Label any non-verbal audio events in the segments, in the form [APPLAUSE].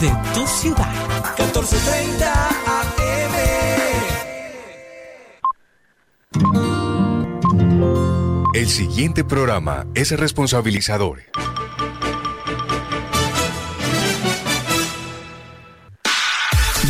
de tu ciudad. 1430 AM. El siguiente programa es responsabilizador.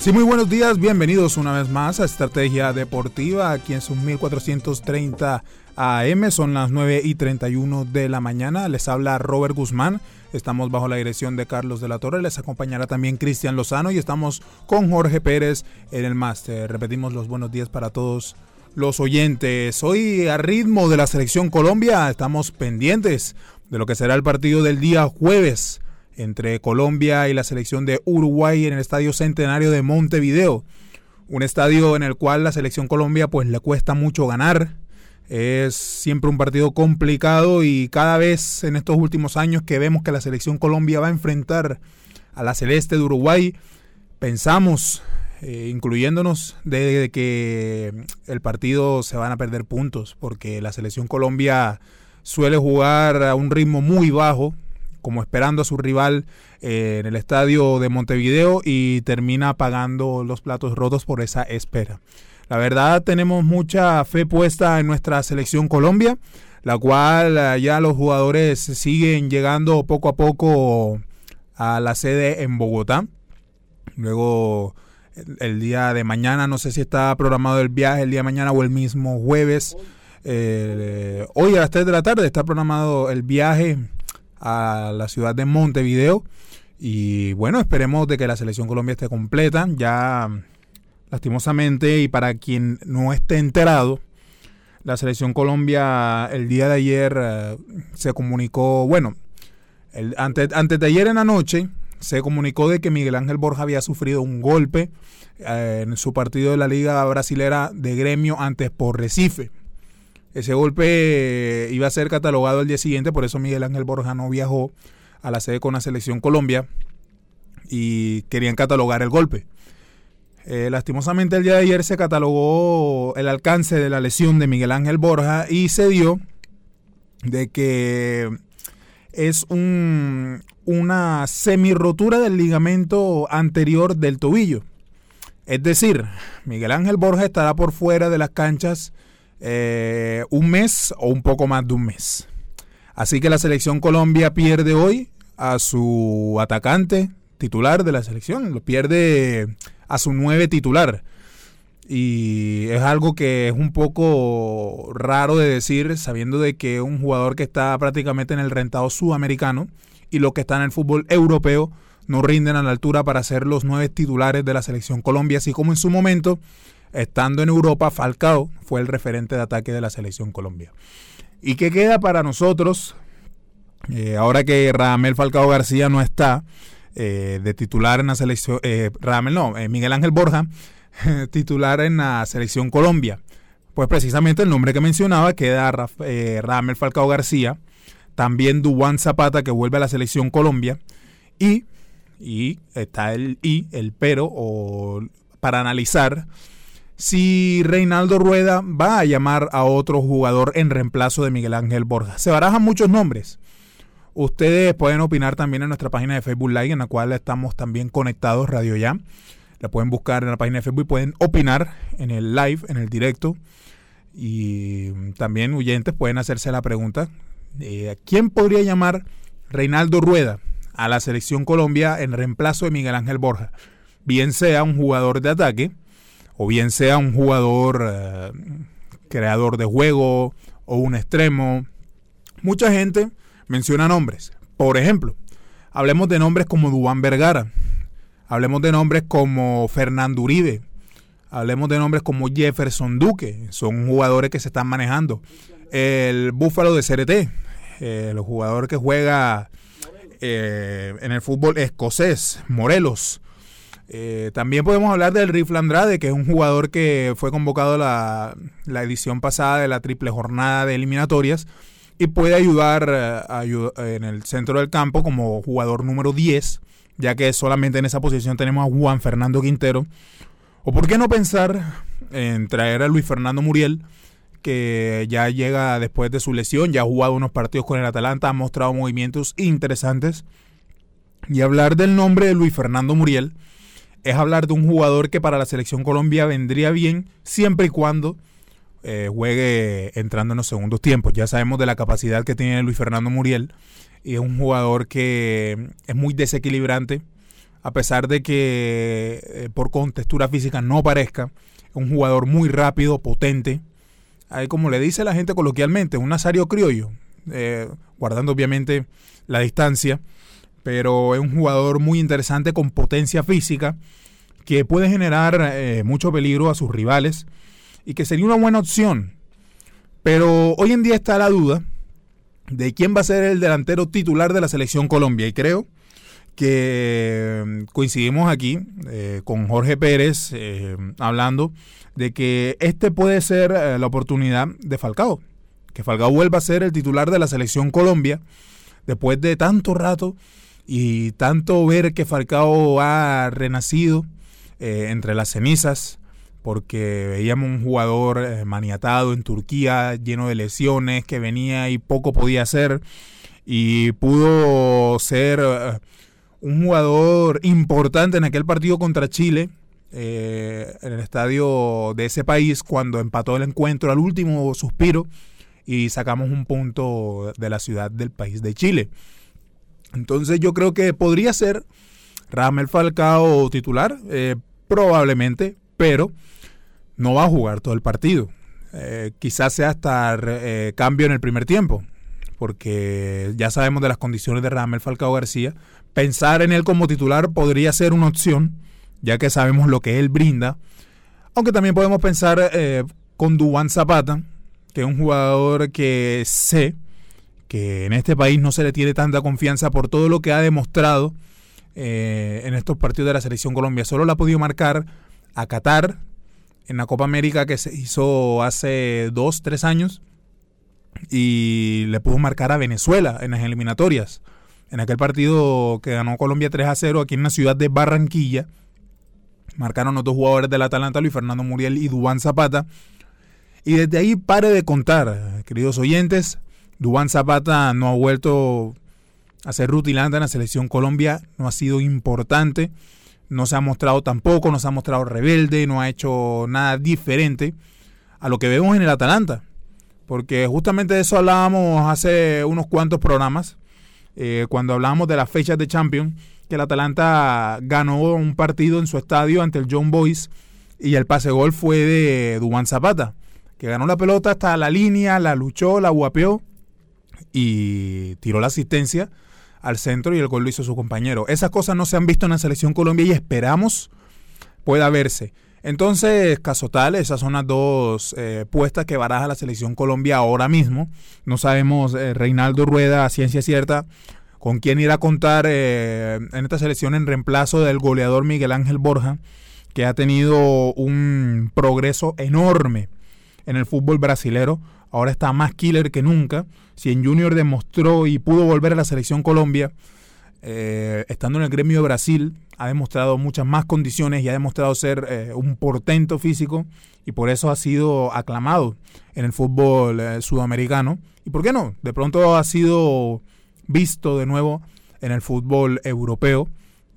Sí, muy buenos días, bienvenidos una vez más a Estrategia Deportiva, aquí en sus 1430 AM, son las 9 y 31 de la mañana, les habla Robert Guzmán, estamos bajo la dirección de Carlos de la Torre, les acompañará también Cristian Lozano y estamos con Jorge Pérez en el máster. Repetimos los buenos días para todos los oyentes. Hoy a ritmo de la selección Colombia estamos pendientes de lo que será el partido del día jueves entre Colombia y la selección de Uruguay en el Estadio Centenario de Montevideo. Un estadio en el cual la selección Colombia pues le cuesta mucho ganar. Es siempre un partido complicado y cada vez en estos últimos años que vemos que la selección Colombia va a enfrentar a la celeste de Uruguay, pensamos, eh, incluyéndonos, de, que el partido se van a perder puntos porque la selección Colombia suele jugar a un ritmo muy bajo, como esperando a su rival eh, en el estadio de Montevideo y termina pagando los platos rotos por esa espera. La verdad tenemos mucha fe puesta en nuestra selección Colombia, la cual eh, ya los jugadores siguen llegando poco a poco a la sede en Bogotá. Luego el, día de mañana, no sé si está programado el viaje el día de mañana o el mismo jueves. Eh, hoy a las 3 de la tarde está programado el viaje a la ciudad de Montevideo. Y bueno, esperemos de que la selección Colombia esté completa. Ya lastimosamente y para quien no esté enterado, la selección Colombia el día de ayer eh, se comunicó, bueno, antes, antes de ayer en la noche se comunicó de que Miguel Ángel Borja había sufrido un golpe eh, en su partido de la Liga Brasilera de Gremio antes por Recife. Ese golpe iba a ser catalogado el día siguiente, por eso Miguel Ángel Borja no viajó a la sede con la selección Colombia y querían catalogar el golpe. Eh, lastimosamente el día de ayer se catalogó el alcance de la lesión de Miguel Ángel Borja y se dio de que es un, una semi-rotura del ligamento anterior del tobillo. Es decir, Miguel Ángel Borja estará por fuera de las canchas eh, un mes o un poco más de un mes. Así que la selección Colombia pierde hoy a su atacante titular de la selección, lo pierde a su nueve titular. Y es algo que es un poco raro de decir, sabiendo de que un jugador que está prácticamente en el rentado sudamericano y los que están en el fútbol europeo no rinden a la altura para ser los nueve titulares de la selección Colombia, así como en su momento estando en Europa, Falcao fue el referente de ataque de la selección Colombia. ¿Y qué queda para nosotros? Eh, ahora que Ramel Falcao García no está eh, de titular en la selección, eh, Ramel no, Miguel Ángel Borja, [LAUGHS] titular en la selección Colombia. Pues precisamente el nombre que mencionaba queda Ramel Falcao García, también Duan Zapata que vuelve a la selección Colombia y, y está el y, el pero, o para analizar si Reinaldo Rueda va a llamar a otro jugador en reemplazo de Miguel Ángel Borja. Se barajan muchos nombres. Ustedes pueden opinar también en nuestra página de Facebook Live, en la cual estamos también conectados, Radio Ya. La pueden buscar en la página de Facebook y pueden opinar en el live, en el directo. Y también oyentes pueden hacerse la pregunta, eh, ¿quién podría llamar Reinaldo Rueda a la selección Colombia en reemplazo de Miguel Ángel Borja? Bien sea un jugador de ataque, o bien sea un jugador eh, creador de juego o un extremo. Mucha gente menciona nombres. Por ejemplo, Hablemos de nombres como Dubán Vergara, hablemos de nombres como Fernando Uribe, hablemos de nombres como Jefferson Duque, son jugadores que se están manejando. El Búfalo de CRT, el jugador que juega eh, en el fútbol escocés, Morelos. Eh, también podemos hablar del Rifle Andrade, que es un jugador que fue convocado la, la edición pasada de la triple jornada de eliminatorias y puede ayudar eh, en el centro del campo como jugador número 10, ya que solamente en esa posición tenemos a Juan Fernando Quintero. ¿O por qué no pensar en traer a Luis Fernando Muriel? que ya llega después de su lesión, ya ha jugado unos partidos con el Atalanta, ha mostrado movimientos interesantes. Y hablar del nombre de Luis Fernando Muriel es hablar de un jugador que para la selección Colombia vendría bien siempre y cuando eh, juegue entrando en los segundos tiempos. Ya sabemos de la capacidad que tiene Luis Fernando Muriel y es un jugador que es muy desequilibrante, a pesar de que eh, por contextura física no parezca, un jugador muy rápido, potente, como le dice la gente coloquialmente, un nazario criollo, eh, guardando obviamente la distancia, pero es un jugador muy interesante con potencia física que puede generar eh, mucho peligro a sus rivales y que sería una buena opción. Pero hoy en día está la duda de quién va a ser el delantero titular de la selección Colombia y creo que mm, coincidimos aquí eh, con Jorge Pérez hablando de que este puede ser eh, la oportunidad de Falcao. Que Falcao vuelva a ser el titular de la selección Colombia después de tanto rato y tanto ver que Falcao ha renacido eh, entre las cenizas porque veíamos un jugador eh, maniatado en Turquía, lleno de lesiones, que venía y poco podía hacer y pudo ser un jugador importante en aquel partido contra Chile eh, en el estadio de ese país cuando empató el encuentro al último suspiro y sacamos un punto de la ciudad del país de Chile. Entonces yo creo que podría ser Ramel Falcao titular, eh, probablemente, pero no va a jugar todo el partido. Eh, quizás sea hasta cambio en el primer tiempo, porque ya sabemos de las condiciones de Ramel Falcao García. Pensar en él como titular podría ser una opción ya que sabemos lo que él brinda. Aunque también podemos pensar eh, con Dubán Zapata, que es un jugador que sé que en este país no se le tiene tanta confianza por todo lo que ha demostrado eh, en estos partidos de la selección Colombia. Solo la ha podido marcar a Qatar en la Copa América que se hizo hace dos, tres años y le pudo marcar a Venezuela en las eliminatorias. En aquel partido que ganó Colombia 3 a 0 aquí en la ciudad de Barranquilla Marcaron los dos jugadores del Atalanta, Luis Fernando Muriel y Dubán Zapata. Y desde ahí pare de contar, queridos oyentes. Dubán Zapata no ha vuelto a ser rutilante en la selección Colombia, no ha sido importante, no se ha mostrado tampoco, no se ha mostrado rebelde, no ha hecho nada diferente a lo que vemos en el Atalanta. Porque justamente de eso hablábamos hace unos cuantos programas, eh, cuando hablábamos de las fechas de Champions que el Atalanta ganó un partido en su estadio ante el John Boyce y el pase gol fue de Dubán Zapata, que ganó la pelota hasta la línea, la luchó, la guapeó y tiró la asistencia al centro y el gol lo hizo su compañero. Esas cosas no se han visto en la selección Colombia y esperamos pueda verse. Entonces, caso tal, esas son las dos eh, puestas que baraja la selección Colombia ahora mismo. No sabemos, eh, Reinaldo Rueda, a ciencia cierta, con quién irá a contar eh, en esta selección en reemplazo del goleador Miguel Ángel Borja, que ha tenido un progreso enorme en el fútbol brasilero. Ahora está más killer que nunca. Si en Junior demostró y pudo volver a la selección Colombia, eh, estando en el gremio de Brasil, ha demostrado muchas más condiciones y ha demostrado ser eh, un portento físico y por eso ha sido aclamado en el fútbol sudamericano. ¿Y por qué no? De pronto ha sido visto de nuevo en el fútbol europeo.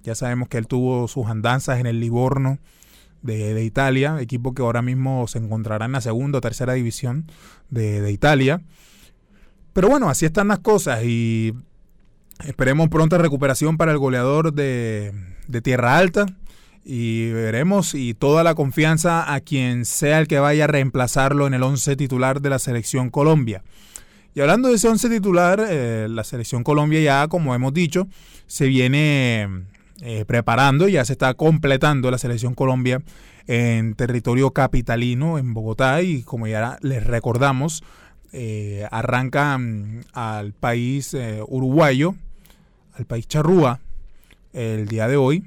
Ya sabemos que él tuvo sus andanzas en el Livorno de, Italia, equipo que ahora mismo se encontrará en la segunda o tercera división de, Italia. Pero bueno, así están las cosas y esperemos pronta recuperación para el goleador de, de Tierra Alta y veremos y toda la confianza a quien sea el que vaya a reemplazarlo en el once titular de la selección Colombia Y hablando de ese once titular, eh, la selección Colombia ya, como hemos dicho, se viene eh, preparando, ya se está completando la selección Colombia en territorio capitalino, en Bogotá, y como ya les recordamos, eh, arranca mm, al país uruguayo, al país charrúa, el día de hoy,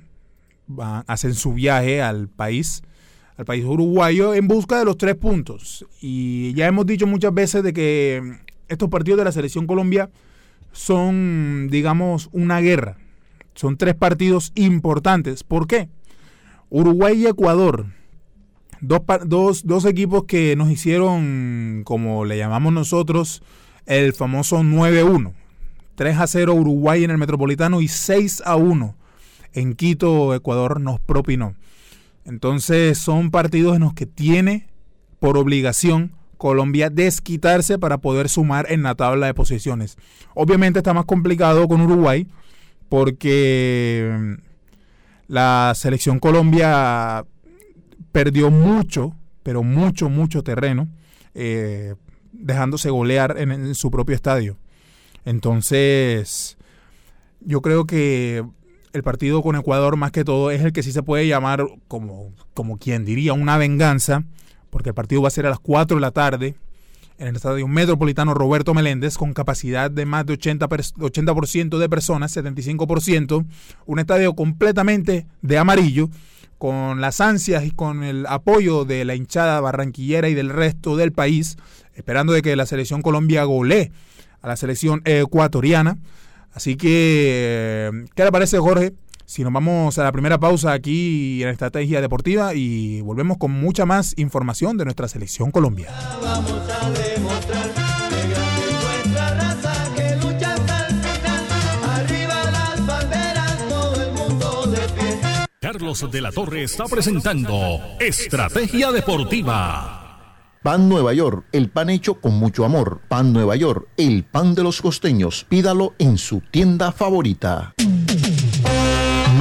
hacen su viaje al país al país uruguayo en busca de los tres puntos. Y ya hemos dicho muchas veces de que estos partidos de la selección Colombia son, digamos, una guerra. Son tres partidos importantes. ¿Por qué? Uruguay y Ecuador. Dos, dos, dos equipos que nos hicieron, como le llamamos nosotros, el famoso 9-1. 3 a 0 Uruguay en el Metropolitano y 6 a 1 en Quito, Ecuador nos propinó. Entonces son partidos en los que tiene por obligación Colombia desquitarse para poder sumar en la tabla de posiciones. Obviamente está más complicado con Uruguay porque mm, la selección Colombia perdió mucho, pero mucho, mucho terreno, eh, dejándose golear en, su propio estadio. Entonces, yo creo que el partido con Ecuador más que todo es el que sí se puede llamar como, como quien diría una venganza, porque el partido va a ser a las 4 de la tarde en el Estadio Metropolitano Roberto Meléndez con capacidad de más de 80, 80% de personas, 75%, un estadio completamente de amarillo, con las ansias y con el apoyo de la hinchada barranquillera y del resto del país, esperando de que la selección Colombia golee a la selección ecuatoriana. Así que, ¿qué le parece Jorge? Si nos vamos a la primera pausa aquí en Estrategia Deportiva y volvemos con mucha más información de nuestra selección Colombia. Carlos de la Torre está presentando Estrategia Deportiva. Pan Nueva York, el pan hecho con mucho amor. Pan Nueva York, el pan de los costeños. Pídalo en su tienda favorita.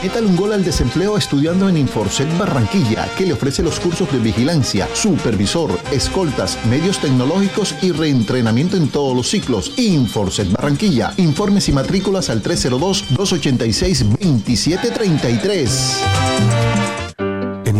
Métale un gol al desempleo estudiando en Inforcet Barranquilla, que le ofrece los cursos de vigilancia, supervisor, escoltas, medios tecnológicos y reentrenamiento en todos los ciclos. Inforcet Barranquilla. Informes y matrículas al 302-286-2733.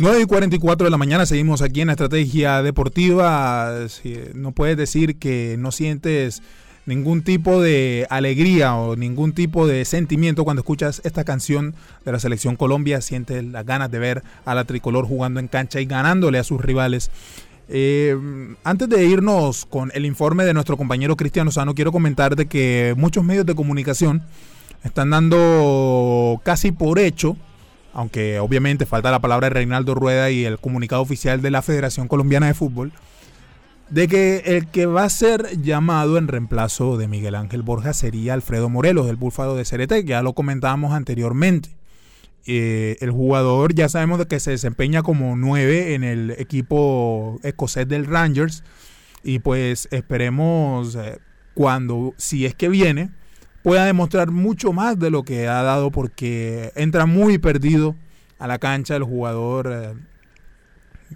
9 y 44 de la mañana seguimos aquí en la estrategia deportiva. No puedes decir que no sientes ningún tipo de alegría o ningún tipo de sentimiento cuando escuchas esta canción de la selección Colombia. Sientes las ganas de ver a la tricolor jugando en cancha y ganándole a sus rivales. Eh, antes de irnos con el informe de nuestro compañero Cristiano Sano, quiero comentar de que muchos medios de comunicación están dando casi por hecho aunque obviamente falta la palabra de Reinaldo Rueda y el comunicado oficial de la Federación Colombiana de Fútbol, de que el que va a ser llamado en reemplazo de Miguel Ángel Borja sería Alfredo Morelos, el búfalo de Cerete, ya lo comentábamos anteriormente. Eh, el jugador ya sabemos de que se desempeña como nueve en el equipo escocés del Rangers y pues esperemos eh, cuando, si es que viene, pueda demostrar mucho más de lo que ha dado porque entra muy perdido a la cancha el jugador, eh,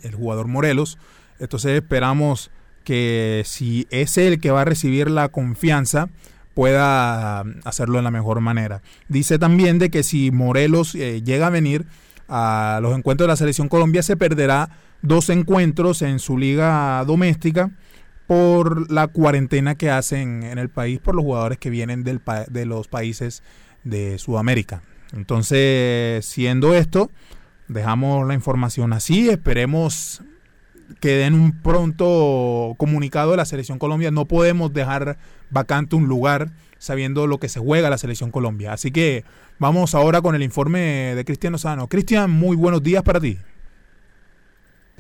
el jugador Morelos. Entonces esperamos que si es el que va a recibir la confianza, pueda hacerlo de la mejor manera. Dice también de que si Morelos eh, llega a venir a los encuentros de la selección Colombia, se perderá dos encuentros en su liga doméstica por la cuarentena que hacen en el país por los jugadores que vienen del de los países de Sudamérica. Entonces, siendo esto, dejamos la información así, esperemos que den un pronto comunicado de la selección Colombia. No podemos dejar vacante un lugar sabiendo lo que se juega la selección Colombia. Así que vamos ahora con el informe de Cristian Lozano. Cristian, muy buenos días para ti.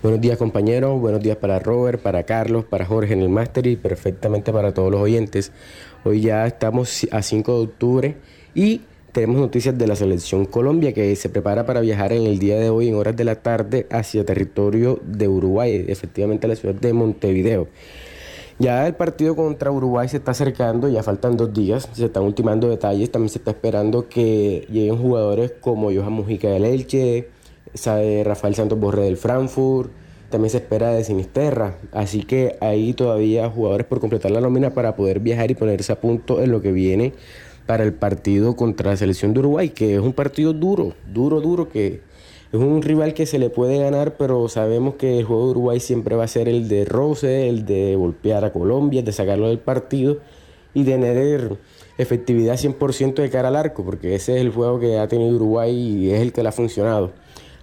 Buenos días compañeros, buenos días para Robert, para Carlos, para Jorge en el máster y perfectamente para todos los oyentes. Hoy ya estamos a 5 de octubre y tenemos noticias de la selección Colombia que se prepara para viajar en el día de hoy en horas de la tarde hacia territorio de Uruguay, efectivamente a la ciudad de Montevideo. Ya el partido contra Uruguay se está acercando, ya faltan dos días, se están ultimando detalles, también se está esperando que lleguen jugadores como Johan Mujica del Elche, Rafael Santos Borre del Frankfurt, también se espera de Sinisterra, así que hay todavía jugadores por completar la nómina para poder viajar y ponerse a punto en lo que viene para el partido contra la selección de Uruguay, que es un partido duro, duro, duro, que es un rival que se le puede ganar, pero sabemos que el juego de Uruguay siempre va a ser el de roce, el de golpear a Colombia, de sacarlo del partido y tener efectividad 100% de cara al arco, porque ese es el juego que ha tenido Uruguay y es el que le ha funcionado.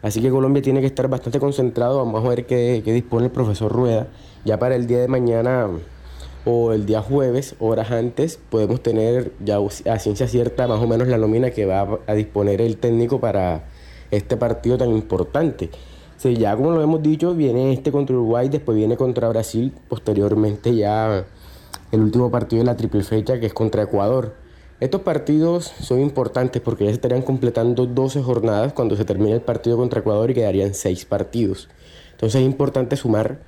Así que Colombia tiene que estar bastante concentrado. Vamos a ver qué, dispone el profesor Rueda. Ya para el día de mañana o el día jueves, horas antes, podemos tener ya a ciencia cierta más o menos la nómina que va a disponer el técnico para este partido tan importante. Sí, ya como lo hemos dicho, viene este contra Uruguay, después viene contra Brasil, posteriormente ya el último partido de la triple fecha que es contra Ecuador. Estos partidos son importantes porque ya se estarían completando 12 jornadas cuando se termine el partido contra Ecuador y quedarían 6 partidos. Entonces es importante sumar,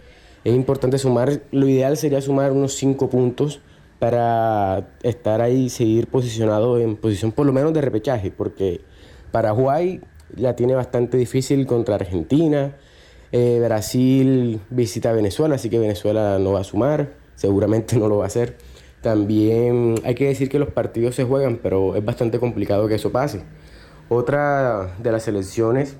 es importante sumar, lo ideal sería sumar unos 5 puntos para estar ahí seguir posicionado en posición por lo menos de repechaje, porque Paraguay la tiene bastante difícil contra Argentina, eh, Brasil visita Venezuela, así que Venezuela no va a sumar, seguramente [LAUGHS] no lo va a hacer. También hay que decir que los partidos se juegan, pero es bastante complicado que eso pase. Otra de las selecciones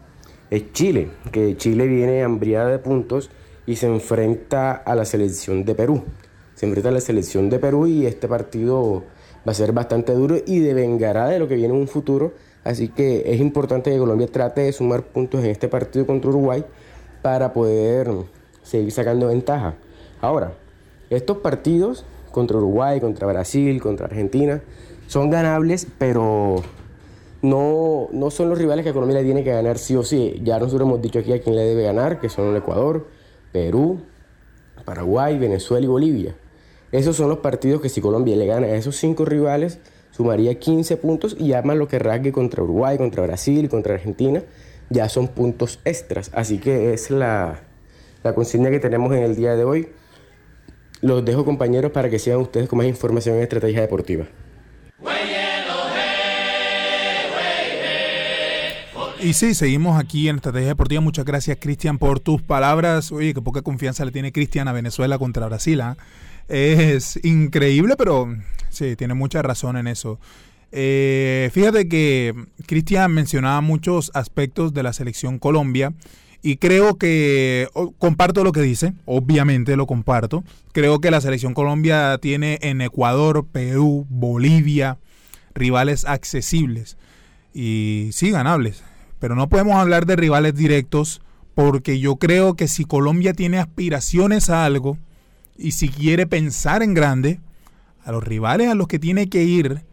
es Chile, que Chile viene hambriada de puntos y se enfrenta a la selección de Perú. Se enfrenta a la selección de Perú y este partido va a ser bastante duro y devengará de lo que viene en un futuro. Así que es importante que Colombia trate de sumar puntos en este partido contra Uruguay para poder seguir sacando ventaja. Ahora, estos partidos contra Uruguay, contra Brasil, contra Argentina. Son ganables, pero no, no son los rivales que Colombia le tiene que ganar sí o sí. Ya nosotros hemos dicho aquí a quién le debe ganar, que son el Ecuador, Perú, Paraguay, Venezuela y Bolivia. Esos son los partidos que si Colombia le gana a esos cinco rivales, sumaría 15 puntos y además lo que rasgue contra Uruguay, contra Brasil, contra Argentina, ya son puntos extras. Así que es la, la consigna que tenemos en el día de hoy. Los dejo compañeros para que sigan ustedes con más información en estrategia deportiva. Y sí, seguimos aquí en Estrategia Deportiva. Muchas gracias, Cristian, por tus palabras. Oye, qué poca confianza le tiene Cristian a Venezuela contra Brasil. ¿ah? Es increíble, pero sí, tiene mucha razón en eso. Eh, fíjate que Cristian mencionaba muchos aspectos de la selección Colombia y creo que comparto lo que dice, obviamente lo comparto. Creo que la selección Colombia tiene en Ecuador, Perú, Bolivia, rivales accesibles y sí ganables. Pero no podemos hablar de rivales directos porque yo creo que si Colombia tiene aspiraciones a algo y si quiere pensar en grande, a los rivales a los que tiene que ir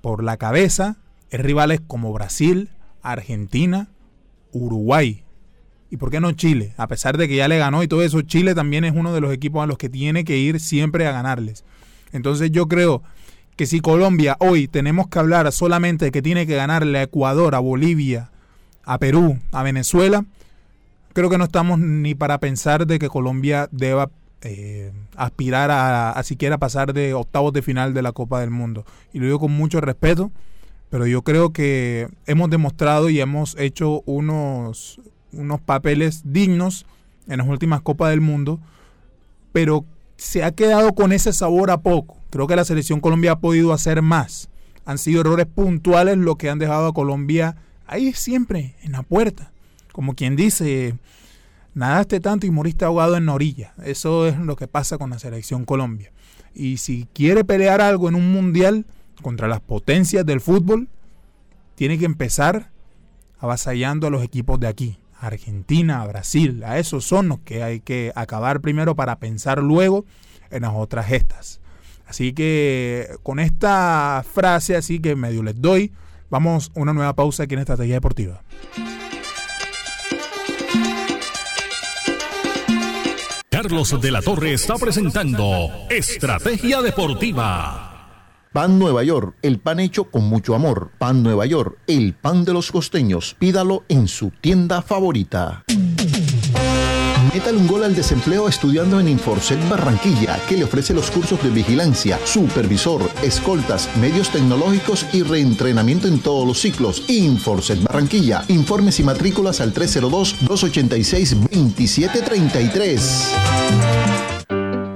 por la cabeza es rivales como Brasil, Argentina, Uruguay. ¿Y por qué no Chile? A pesar de que ya le ganó y todo eso, Chile también es uno de los equipos a los que tiene que ir siempre a ganarles. Entonces yo creo que si Colombia hoy tenemos que hablar solamente de que tiene que ganarle a Ecuador, a Bolivia, a Perú, a Venezuela, creo que no estamos ni para pensar de que Colombia deba eh, aspirar a, a, siquiera pasar de octavos de final de la Copa del Mundo. Y lo digo con mucho respeto, pero yo creo que hemos demostrado y hemos hecho unos, unos papeles dignos en las últimas Copas del Mundo, pero se ha quedado con ese sabor a poco. Creo que la selección Colombia ha podido hacer más. Han sido errores puntuales lo que han dejado a Colombia ahí siempre, en la puerta. Como quien dice, nadaste tanto y moriste ahogado en la orilla. Eso es lo que pasa con la selección Colombia. Y si quiere pelear algo en un mundial contra las potencias del fútbol, tiene que empezar avasallando a los equipos de aquí. Argentina, Brasil, a esos son los que hay que acabar primero para pensar luego en las otras gestas. Así que con esta frase así que medio les doy, vamos a una nueva pausa aquí en Estrategia Deportiva. Carlos de la Torre está presentando Estrategia Deportiva. Pan Nueva York, el pan hecho con mucho amor. Pan Nueva York, el pan de los costeños. Pídalo en su tienda favorita. Métale un gol al desempleo estudiando en Inforcet Barranquilla, que le ofrece los cursos de vigilancia, supervisor, escoltas, medios tecnológicos y reentrenamiento en todos los ciclos. Inforcet Barranquilla. Informes y matrículas al 302-286-2733.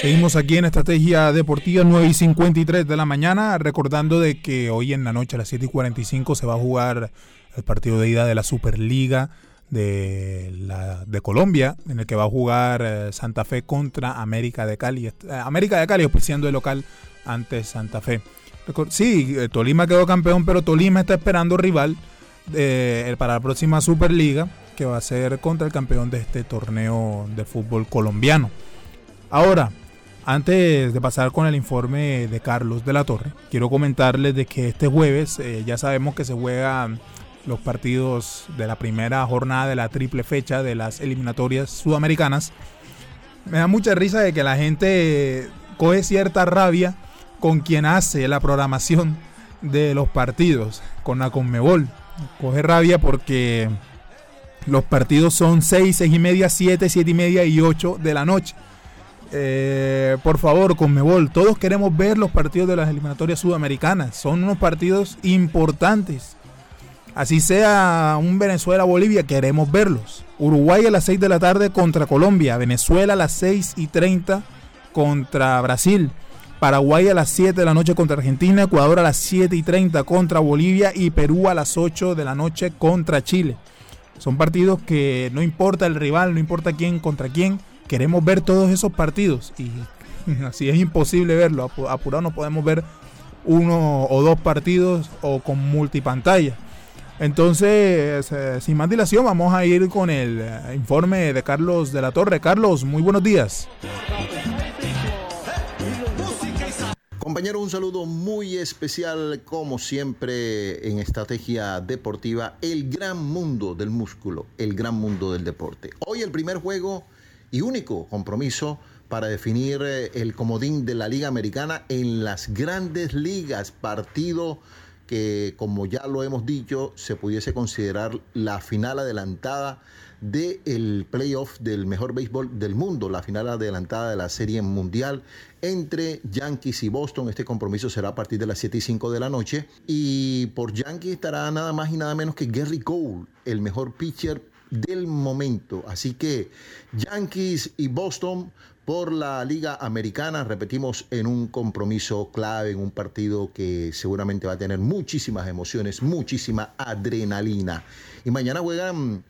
Seguimos aquí en Estrategia Deportiva 9 y 53 de la mañana, recordando de que hoy en la noche a las 7 y 45 se va a jugar el partido de ida de la Superliga de, Colombia, en el que va a jugar eh, Santa Fe contra América de Cali. Eh, América de Cali auspiciando el local ante Santa Fe. Sí, eh, Tolima quedó campeón, pero Tolima está esperando rival para la próxima Superliga, que va a ser contra el campeón de este torneo de fútbol colombiano. Ahora, antes de pasar con el informe de Carlos de la Torre, quiero comentarles de que este jueves eh, ya sabemos que se juegan los partidos de la primera jornada de la triple fecha de las eliminatorias sudamericanas. Me da mucha risa de que la gente coge cierta rabia con quien hace la programación de los partidos, con la Conmebol. Coge rabia porque los partidos son 6, 6 y media, 7, 7 y media y 8 de la noche. Eh, por favor, Conmebol, todos queremos ver los partidos de las eliminatorias sudamericanas. Son unos partidos importantes. Así sea un Venezuela-Bolivia, queremos verlos. Uruguay a las 6 de la tarde contra Colombia. Venezuela a las 6 y 30 contra Brasil. Paraguay a las 7 de la noche contra Argentina. Ecuador a las 7 y 30 contra Bolivia. Y Perú a las 8 de la noche contra Chile. Son partidos que no importa el rival, no importa quién contra quién queremos ver todos esos partidos y [LAUGHS] Así es imposible verlo. Apurado no podemos ver uno o dos partidos o con multipantalla. Entonces, eh, sin más dilación, vamos a ir con el eh, informe de Carlos de la Torre. Carlos, muy buenos días. Compañero, un saludo muy especial, como siempre, en Estrategia Deportiva, el gran mundo del músculo, el gran mundo del deporte. Hoy el primer juego y único compromiso para definir eh, el comodín de la Liga Americana en las grandes ligas, partido que como ya lo hemos dicho, se pudiese considerar la final adelantada del playoff del mejor béisbol del mundo, la final adelantada de la Serie Mundial entre Yankees y Boston. Este compromiso será a partir de las 7 y 5 de la noche. Y por Yankees estará nada más y nada menos que Gary Cole, el mejor pitcher del momento. Así que Yankees y Boston por la Liga Americana, repetimos, en un compromiso clave, en un partido que seguramente va a tener muchísimas emociones, muchísima adrenalina. Y mañana juegan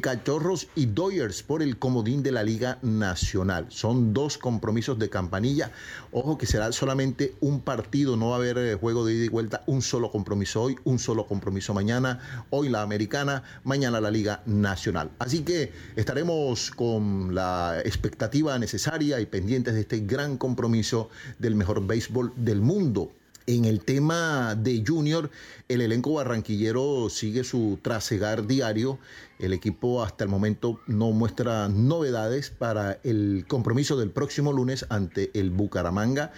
Cachorros y Doyers por el comodín de la Liga Nacional. Son dos compromisos de campanilla. Ojo que será solamente un partido, no va a haber eh, juego de ida y vuelta, un solo compromiso hoy, un solo compromiso mañana. Hoy la americana, mañana la Liga Nacional. Así que estaremos con la expectativa necesaria y pendientes de este gran compromiso del mejor béisbol del mundo. En el tema de Junior, el elenco barranquillero sigue su trasegar diario. El equipo hasta el momento no muestra novedades para el compromiso del próximo lunes ante el Bucaramanga.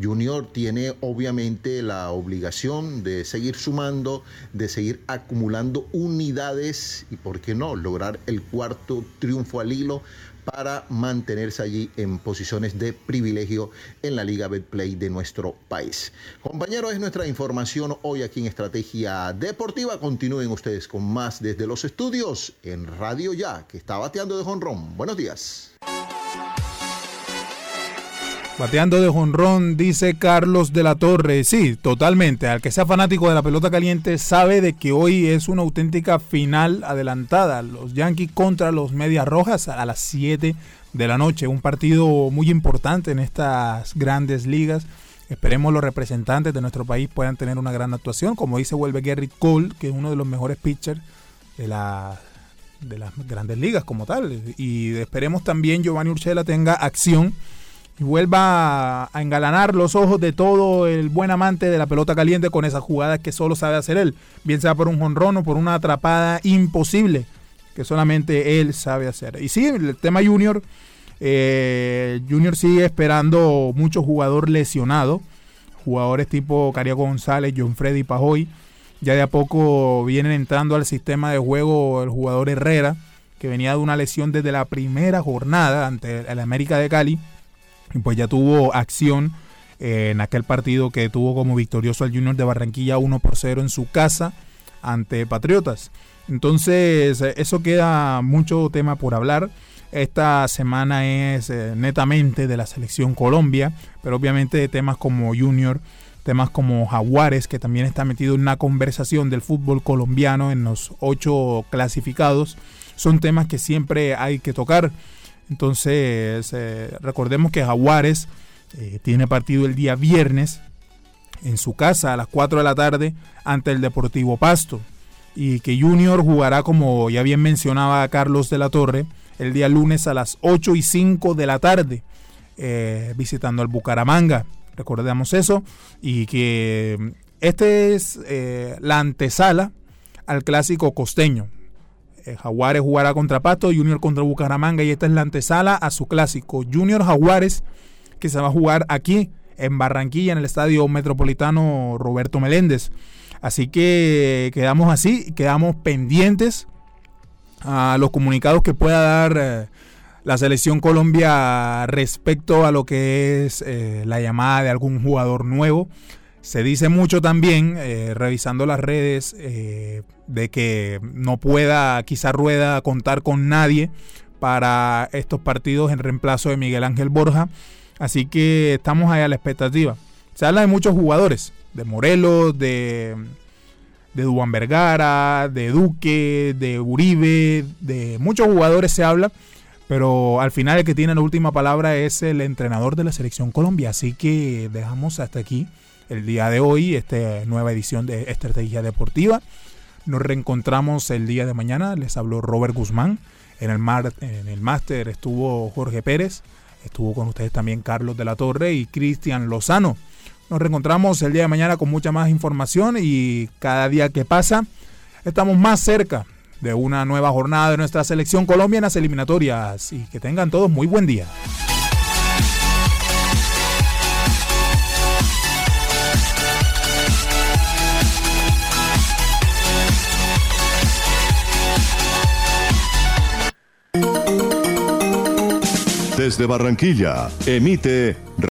Junior tiene obviamente la obligación de seguir sumando, de seguir acumulando unidades y, ¿por qué no?, lograr el cuarto triunfo al hilo para mantenerse allí en posiciones de privilegio en la Liga Betplay de nuestro país. Compañeros, es nuestra información hoy aquí en Estrategia Deportiva. Continúen ustedes con más desde los estudios en Radio Ya, que está bateando de jonrón. Buenos días. Bateando de jonrón, dice Carlos de la Torre. Sí, totalmente. Al que sea fanático de la pelota caliente sabe de que hoy es una auténtica final adelantada. Los Yankees contra los Medias Rojas a las 7 de la noche. Un partido muy importante en estas grandes ligas. Esperemos los representantes de nuestro país puedan tener una gran actuación. Como dice, vuelve Gary Cole, que es uno de los mejores pitchers de, la, de las grandes ligas como tal. Y esperemos también Giovanni Urchela tenga acción y vuelva a engalanar los ojos de todo el buen amante de la pelota caliente con esas jugadas que solo sabe hacer él, bien sea por un jonrón o por una atrapada imposible que solamente él sabe hacer. Y sí, el tema Junior, eh, Junior sigue esperando mucho jugador lesionado, jugadores tipo Cario González, John Freddy Pajoy, ya de a poco vienen entrando al sistema de juego el jugador Herrera, que venía de una lesión desde la primera jornada ante el América de Cali pues ya tuvo acción en aquel partido que tuvo como victorioso al Junior de Barranquilla 1 por 0 en su casa ante Patriotas. Entonces, eso queda mucho tema por hablar. Esta semana es eh, netamente de la selección Colombia, pero obviamente de temas como Junior, temas como Jaguares, que también está metido en una conversación del fútbol colombiano en los ocho clasificados, son temas que siempre hay que tocar. Entonces, eh, recordemos que Jaguares eh, tiene partido el día viernes en su casa a las 4 de la tarde ante el Deportivo Pasto. Y que Junior jugará, como ya bien mencionaba Carlos de la Torre, el día lunes a las 8 y 5 de la tarde, eh, visitando al Bucaramanga. Recordemos eso. Y que este es la antesala al clásico costeño. Eh, Jaguares jugará contra Pasto, Junior contra Bucaramanga y esta es la antesala a su clásico Junior Jaguares que se va a jugar aquí en Barranquilla en el Estadio Metropolitano Roberto Meléndez. Así que quedamos así, quedamos pendientes a los comunicados que pueda dar eh, la selección Colombia respecto a lo que es eh, la llamada de algún jugador nuevo. Se dice mucho también, eh, revisando las redes, de que no pueda quizá Rueda contar con nadie para estos partidos en reemplazo de Miguel Ángel Borja. Así que estamos ahí a la expectativa. Se habla de muchos jugadores, de Morelos, de, de Duan Vergara, de Duque, de Uribe, de muchos jugadores se habla, Pero al final el que tiene la última palabra es el entrenador de la selección Colombia. Así que dejamos hasta aquí el día de hoy esta nueva edición de Estrategia Deportiva. Nos reencontramos el día de mañana. Les habló Robert Guzmán. En el, mar, en el máster estuvo Jorge Pérez. Estuvo con ustedes también Carlos de la Torre y Cristian Lozano. Nos reencontramos el día de mañana con mucha más información y cada día que pasa estamos más cerca de una nueva jornada de nuestra selección Colombia en las eliminatorias y que tengan todos muy buen día. Desde Barranquilla, emite